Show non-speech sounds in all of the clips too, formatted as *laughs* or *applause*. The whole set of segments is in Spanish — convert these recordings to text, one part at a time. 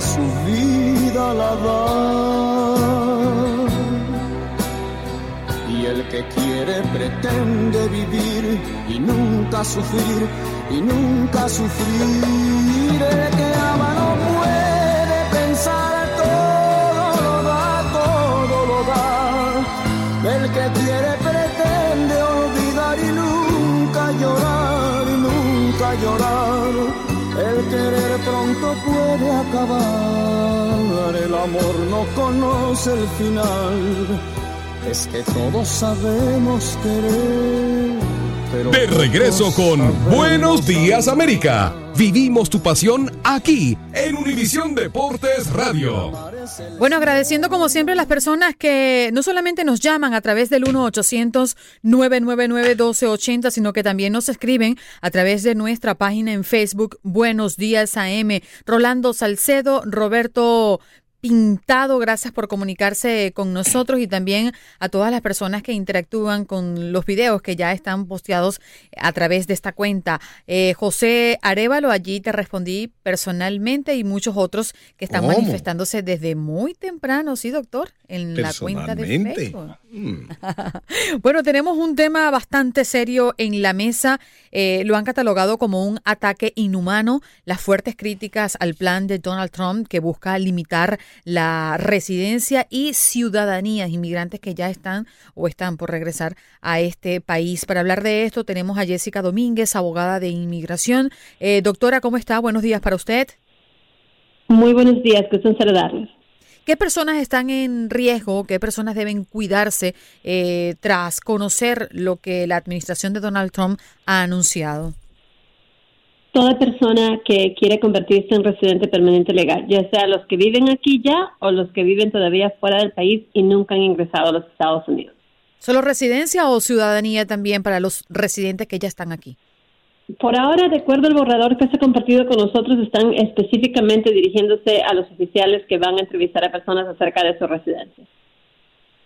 Su vida la da. Y el que quiere pretende vivir y nunca sufrir, y nunca sufrir. El que ama no puede pensar, todo lo da, todo lo da. El que quiere pronto puede acabar, el amor no conoce el final. Es que todos sabemos querer. Pero De regreso con Buenos Días. América. Vivimos tu pasión aquí en Univisión Deportes Radio. Bueno, agradeciendo como siempre a las personas que no solamente nos llaman a través del 1-800-999-1280, sino que también nos escriben a través de nuestra página en Facebook, Buenos Días AM. Rolando Salcedo, Roberto Pintado, gracias por comunicarse con nosotros y también a todas las personas que interactúan con los videos que ya están posteados a través de esta cuenta. Eh, José Arevalo, allí te respondí personalmente y muchos otros que están ¿Cómo? manifestándose desde muy temprano, ¿sí, doctor? En la cuenta de. Facebook. Mm. *laughs* Bueno, tenemos un tema bastante serio en la mesa. Eh, lo han catalogado como un ataque inhumano. Las fuertes críticas al plan de Donald Trump que busca limitar la residencia y ciudadanía inmigrantes que ya están o están por regresar a este país. Para hablar de esto tenemos a Jessica Domínguez, abogada de inmigración. Eh, doctora, ¿cómo está? Buenos días para usted. Muy buenos días, gusto saludarles. ¿Qué personas están en riesgo? ¿Qué personas deben cuidarse eh, tras conocer lo que la administración de Donald Trump ha anunciado? Toda persona que quiere convertirse en residente permanente legal, ya sea los que viven aquí ya o los que viven todavía fuera del país y nunca han ingresado a los Estados Unidos. ¿Solo residencia o ciudadanía también para los residentes que ya están aquí? Por ahora, de acuerdo al borrador que se ha compartido con nosotros, están específicamente dirigiéndose a los oficiales que van a entrevistar a personas acerca de su residencia.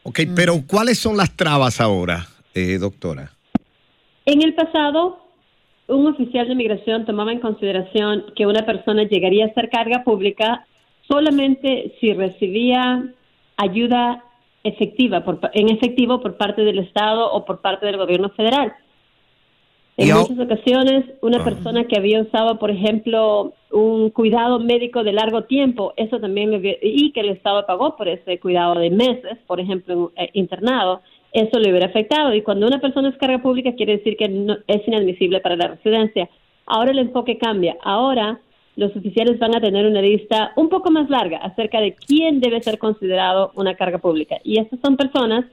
Ok, pero ¿cuáles son las trabas ahora, eh, doctora? En el pasado, un oficial de migración tomaba en consideración que una persona llegaría a ser carga pública solamente si recibía ayuda efectiva, por, en efectivo por parte del Estado o por parte del gobierno federal. En muchas ocasiones, una persona que había usado, por ejemplo, un cuidado médico de largo tiempo, eso también, le y que el Estado pagó por ese cuidado de meses, por ejemplo, eh, internado, eso le hubiera afectado. Y cuando una persona es carga pública, quiere decir que no- es inadmisible para la residencia. Ahora el enfoque cambia. Ahora los oficiales van a tener una lista un poco más larga acerca de quién debe ser considerado una carga pública. Y estas son personas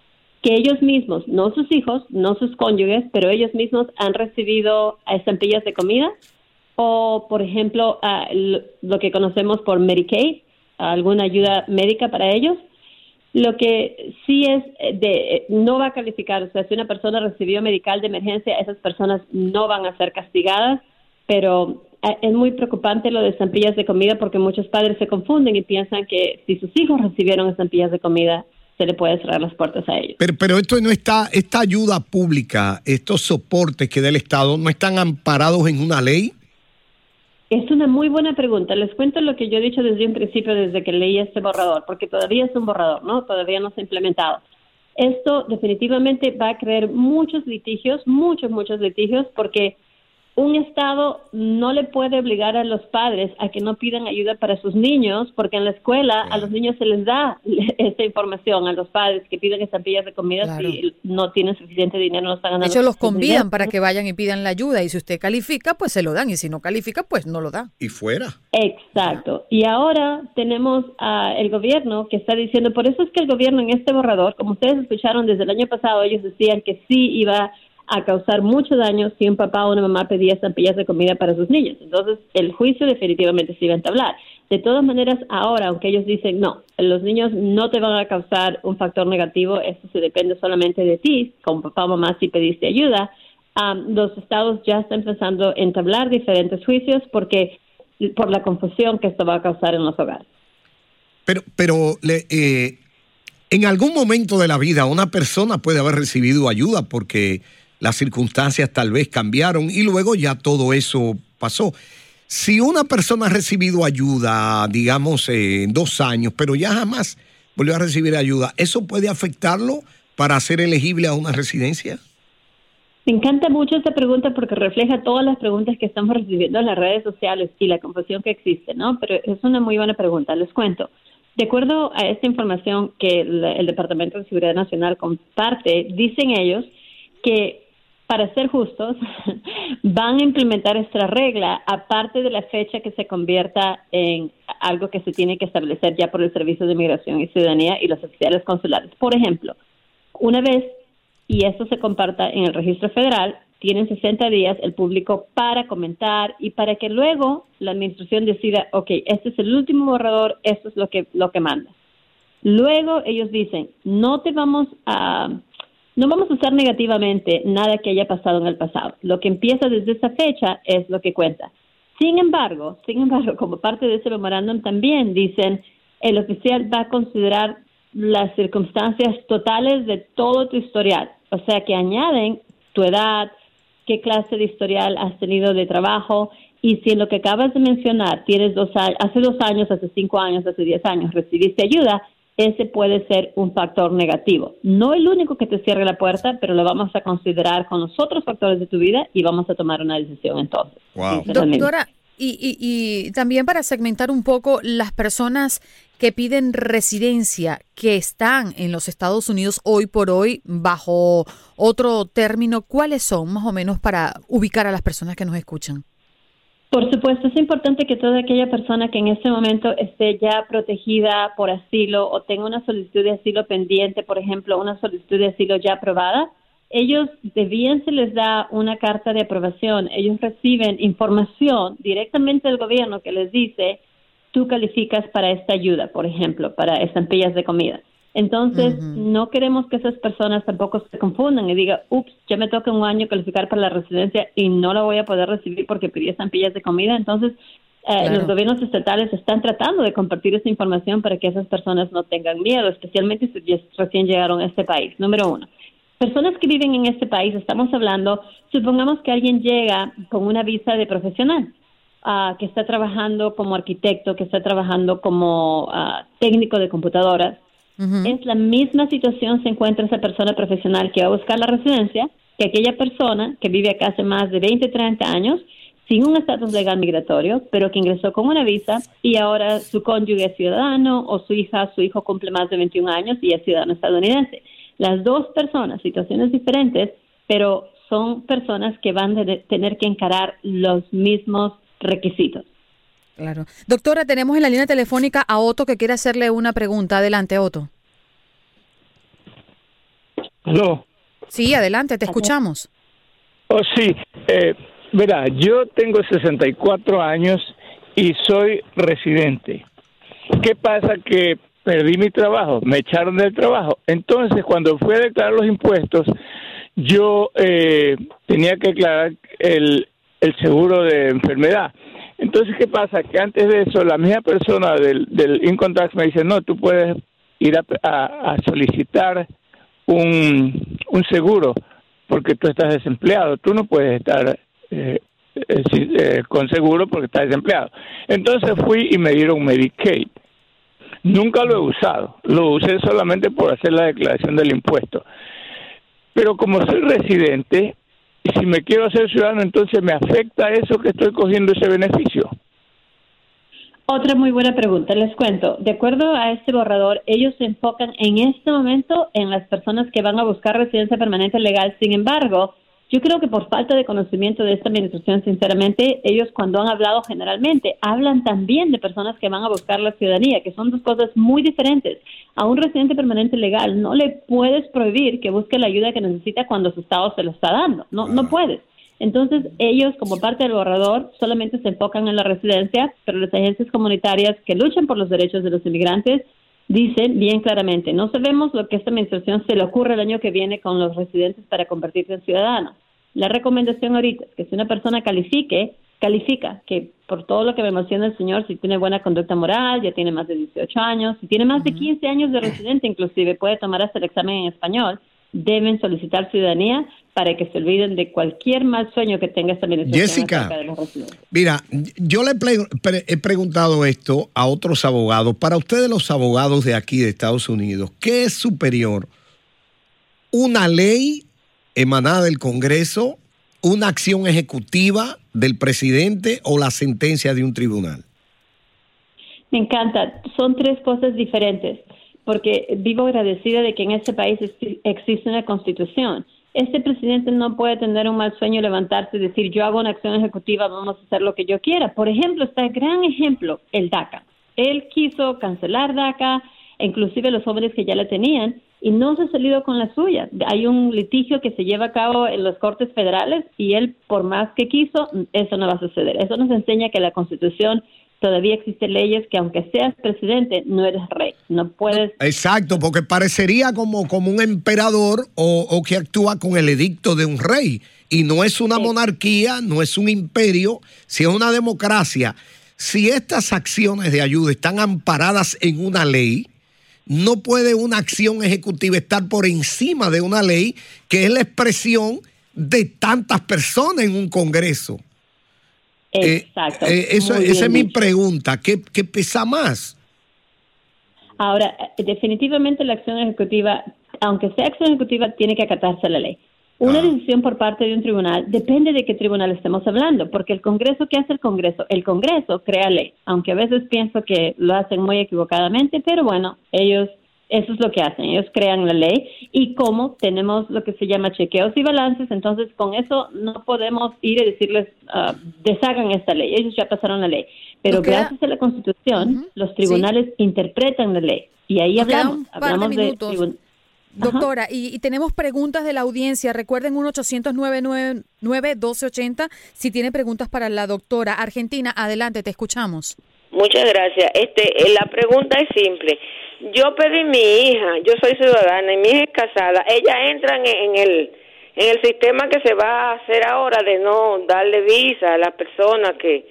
que ellos mismos, no sus hijos, no sus cónyuges, pero ellos mismos han recibido estampillas de comida o, por ejemplo, ah, lo que conocemos por Medicaid, alguna ayuda médica para ellos. Lo que sí es eh, de eh, no va a calificar, o sea, si una persona recibió medical de emergencia, esas personas no van a ser castigadas, pero eh, es muy preocupante lo de estampillas de comida porque muchos padres se confunden y piensan que si sus hijos recibieron estampillas de comida, se le puede cerrar las puertas a ellos. Pero, pero esto no está, esta ayuda pública, estos soportes que da el Estado, ¿no están amparados en una ley? Es una muy buena pregunta. Les cuento lo que yo he dicho desde un principio, desde que leí este borrador, porque todavía es un borrador, ¿no? Todavía no se ha implementado. Esto definitivamente va a crear muchos litigios, muchos, muchos litigios, porque un Estado no le puede obligar a los padres a que no pidan ayuda para sus niños, porque en la escuela a los niños se les da *laughs* esta información a los padres que piden estampillas de comida si no tienen suficiente dinero, no están ganando. De hecho, los convidan para que vayan y pidan la ayuda, y si usted califica, pues se lo dan, y si no califica, pues no lo da. Y fuera. Exacto. Y ahora tenemos al gobierno que está diciendo, por eso es que el gobierno en este borrador, como ustedes escucharon desde el año pasado, ellos decían que sí iba a causar mucho daño si un papá o una mamá pedía estampillas de comida para sus niños. Entonces, el juicio definitivamente se iba a entablar. De todas maneras, ahora, aunque ellos dicen no, los niños no te van a causar un factor negativo, esto se depende solamente de ti, como papá o mamá, si pediste ayuda, los estados ya están empezando a entablar diferentes juicios porque por la confusión que esto va a causar en los hogares. Pero, pero eh, en algún momento de la vida una persona puede haber recibido ayuda porque las circunstancias tal vez cambiaron y luego ya todo eso pasó. Si una persona ha recibido ayuda, digamos, en dos años, pero ya jamás volvió a recibir ayuda, ¿eso puede afectarlo para ser elegible a una residencia? Me encanta mucho esta pregunta porque refleja todas las preguntas que estamos recibiendo en las redes sociales y la confusión que existe, ¿no? Pero es una muy buena pregunta, les cuento. De acuerdo a esta información que el Departamento de Seguridad Nacional comparte, dicen ellos que para ser justos, *laughs* van a implementar esta regla aparte de la fecha que se convierta en algo que se tiene que establecer ya por el Servicio de Inmigración y Ciudadanía y los oficiales consulares. Por ejemplo, una vez, y esto se comparta en el registro federal, tienen 60 días el público para comentar y para que luego la administración decida, ok, este es el último borrador, esto es lo que, lo que manda. Luego ellos dicen, no te vamos a no vamos a usar negativamente nada que haya pasado en el pasado. Lo que empieza desde esa fecha es lo que cuenta. Sin embargo, sin embargo, *laughs* como parte de ese memorándum también dicen, el oficial va a considerar las circunstancias totales de todo tu historial. O sea que añaden tu edad, qué clase de historial has tenido de trabajo y si en lo que acabas de mencionar tienes dos hace dos años, hace cinco años, hace diez años recibiste ayuda, ese puede ser un factor negativo. No el único que te cierre la puerta, pero lo vamos a considerar con los otros factores de tu vida y vamos a tomar una decisión entonces. Doctora, y, y, también para segmentar un poco las personas que piden residencia, que están en los Estados Unidos hoy por hoy bajo otro término, ¿cuáles son más o menos para ubicar a las personas que nos escuchan? Por supuesto, es importante que toda aquella persona que en este momento esté ya protegida por asilo o tenga una solicitud de asilo pendiente, por ejemplo, una solicitud de asilo ya aprobada, ellos debían se les da una carta de aprobación, ellos reciben información directamente del gobierno que les dice, tú calificas para esta ayuda, por ejemplo, para estampillas de comida. Entonces, no queremos que esas personas tampoco se confundan y digan, ups, ya me toca un año calificar para la residencia y no la voy a poder recibir porque pedí estampillas de comida. Entonces, eh, los gobiernos estatales están tratando de compartir esa información para que esas personas no tengan miedo, especialmente si recién llegaron a este país. Número uno. Personas que viven en este país, estamos hablando, supongamos que alguien llega con una visa de profesional. Ah, que está trabajando como arquitecto, que está trabajando como ah, técnico de computadoras, es la misma situación se encuentra esa persona profesional que va a buscar la residencia que aquella persona que vive acá hace más de 20, 30 años sin un estatus legal migratorio, pero que ingresó con una visa y ahora su cónyuge es ciudadano o su hija, su hijo cumple más de 21 años y es ciudadano estadounidense. Las dos personas, situaciones diferentes, pero son personas que van a tener que encarar los mismos requisitos. Claro. Doctora, tenemos en la línea telefónica a Otto que quiere hacerle una pregunta. Adelante, Otto. ¿Aló? Sí, adelante, te escuchamos. Oh, sí. Eh, verá, yo tengo 64 años y soy residente. ¿Qué pasa? Que perdí mi trabajo, me echaron del trabajo. Entonces, cuando fui a declarar los impuestos, yo eh, tenía que declarar el, el seguro de enfermedad. Entonces, ¿qué pasa? Que antes de eso, la misma persona del, del Income Tax me dice, no, tú puedes ir a, a- solicitar un, un seguro porque tú estás desempleado. Tú no puedes estar eh, eh, eh, con seguro porque estás desempleado. Entonces fui y me dieron Medicaid. Nunca lo he usado, lo usé solamente por hacer la declaración del impuesto. Pero como soy residente, si me quiero hacer ciudadano, entonces me afecta eso que estoy cogiendo ese beneficio. Otra muy buena pregunta, les cuento. De acuerdo a este borrador, ellos se enfocan en este momento en las personas que van a buscar residencia permanente legal. Sin embargo, yo creo que por falta de conocimiento de esta administración, sinceramente, ellos cuando han hablado generalmente, hablan también de personas que van a buscar la ciudadanía, que son dos cosas muy diferentes. A un residente permanente legal no le puedes prohibir que busque la ayuda que necesita cuando su estado se lo está dando. No, no puedes. Entonces, ellos, como parte del borrador, solamente se enfocan en la residencia, pero las agencias comunitarias que luchan por los derechos de los inmigrantes dicen bien claramente, no sabemos lo que esta administración se le ocurre el año que viene con los residentes para convertirse en ciudadanos. La recomendación ahorita es que si una persona califique, califica, que por todo lo que me menciona el señor, si tiene buena conducta moral, ya tiene más de 18 años, si tiene más de 15 años de residente, inclusive puede tomar hasta el examen en español, deben solicitar ciudadanía para que se olviden de cualquier mal sueño que tenga esta administración Jessica. de los. Mira, yo le he preguntado esto a otros abogados. Para ustedes los abogados de aquí de Estados Unidos, ¿qué es superior? ¿Una ley emanada del Congreso, una acción ejecutiva del presidente o la sentencia de un tribunal? Me encanta. Son tres cosas diferentes, porque vivo agradecida de que en este país exi- existe una constitución. Este presidente no puede tener un mal sueño, levantarse y decir, yo hago una acción ejecutiva, vamos a hacer lo que yo quiera. Por ejemplo, está el gran ejemplo, el DACA. Él quiso cancelar DACA, inclusive los jóvenes que ya la tenían, y no se ha salido con la suya. Hay un litigio que se lleva a cabo en los cortes federales y él, por más que quiso, eso no va a suceder. Eso nos enseña que la Constitución todavía existen leyes que aunque seas presidente, no eres rey. No puedes Exacto, porque parecería como, como un emperador o, o que actúa con el edicto de un rey. Y no es una monarquía, no es un imperio, si es una democracia. Si estas acciones de ayuda están amparadas en una ley, no puede una acción ejecutiva estar por encima de una ley que es la expresión de tantas personas en un Congreso. Eh, Exacto. eh, eso, esa es mi pregunta. ¿Qué, qué pesa más? Ahora, eh, definitivamente la acción ejecutiva, aunque sea acción ejecutiva, tiene que acatarse a la ley. Una decisión por parte de un tribunal depende de qué tribunal estemos hablando, porque el Congreso, ¿qué hace el Congreso? El Congreso crea ley, aunque a veces pienso que lo hacen muy equivocadamente, pero bueno, ellos, eso es lo que hacen, ellos crean la ley y como tenemos lo que se llama chequeos y balances, entonces con eso no podemos ir y decirles, ah, deshagan esta ley, ellos ya pasaron la ley, pero gracias a la Constitución, los tribunales interpretan la ley y ahí hablamos, un par de hablamos de, minutos. Doctora, y, y tenemos preguntas de la audiencia. Recuerden 1 800 1280 si tiene preguntas para la doctora. Argentina, adelante, te escuchamos. Muchas gracias. Este, eh, la pregunta es simple. Yo pedí mi hija, yo soy ciudadana y mi hija es casada. Ella entra en, en el en el sistema que se va a hacer ahora de no darle visa a las personas que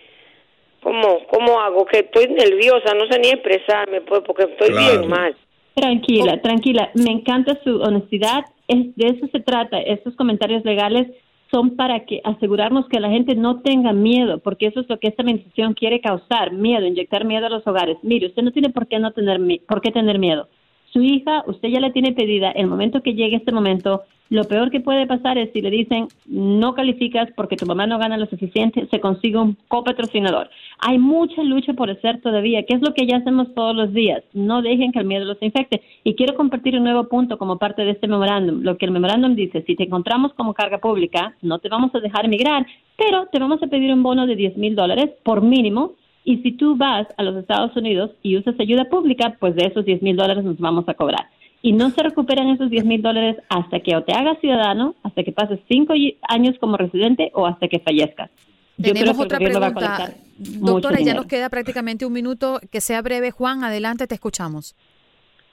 ¿cómo cómo hago? Que estoy nerviosa, no sé ni expresarme pues porque estoy Claro. bien mal. Tranquila, tranquila. Me encanta su honestidad. Es, de eso se trata. Estos comentarios legales son para que asegurarnos que la gente no tenga miedo, porque eso es lo que esta administración quiere causar, miedo, inyectar miedo a los hogares. Mire, usted no tiene por qué no tener por qué tener miedo. Su hija, usted ya la tiene pedida. El momento que llegue este momento, lo peor que puede pasar es si le dicen no calificas porque tu mamá no gana lo suficiente, se consigue un copatrocinador. Hay mucha lucha por hacer todavía, que es lo que ya hacemos todos los días. No dejen que el miedo los infecte. Y quiero compartir un nuevo punto como parte de este memorándum. Lo que el memorándum dice, si te encontramos como carga pública, no te vamos a dejar emigrar, pero te vamos a pedir un bono de 10 mil dólares por mínimo Y si tú vas a los Estados Unidos y usas ayuda pública, pues de esos 10 mil dólares nos vamos a cobrar. Y no se recuperan esos 10 mil dólares hasta que o te hagas ciudadano, hasta que pases cinco años como residente o hasta que fallezcas. Yo creo Tenemos otra gobierno va a pregunta. Doctora, ya nos queda prácticamente un minuto. Que sea breve. Juan, adelante, te escuchamos.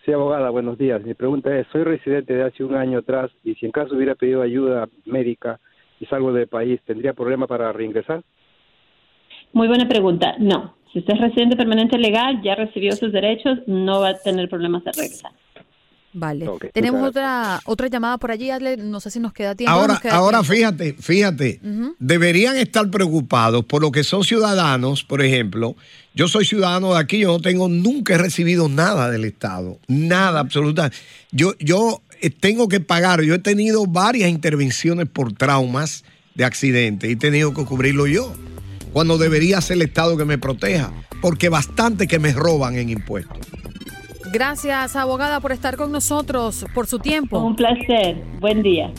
Sí, abogada, buenos días. Mi pregunta es, soy residente de hace un año atrás y si en caso hubiera pedido ayuda médica y salgo del país, ¿tendría problema para reingresar? Muy buena pregunta. No, si usted es residente permanente legal, ya recibió sus derechos, no va a tener problemas de regresar. Vale. Tenemos otra otra llamada por allí, Adler. No sé si nos queda tiempo. Ahora, queda ahora tiempo. fíjate, fíjate, deberían estar preocupados por lo que son ciudadanos, por ejemplo. Yo soy ciudadano de aquí, yo no tengo, nunca he recibido nada del Estado, nada, absoluta. Yo, yo eh, tengo que pagar, yo he tenido varias intervenciones por traumas de accidente y he tenido que cubrirlo yo, cuando debería ser el Estado que me proteja, porque bastante que me roban en impuestos. Gracias, abogada, por estar con nosotros, por su tiempo. Un placer. Buen día.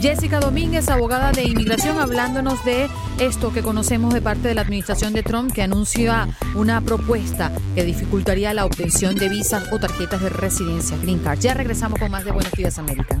Jessica Domínguez, abogada de inmigración, hablándonos de esto que conocemos de parte de la administración de Trump, que anuncia una propuesta que dificultaría la obtención de visas o tarjetas de residencia, Green Card. Ya regresamos con más de Buenos Días, América.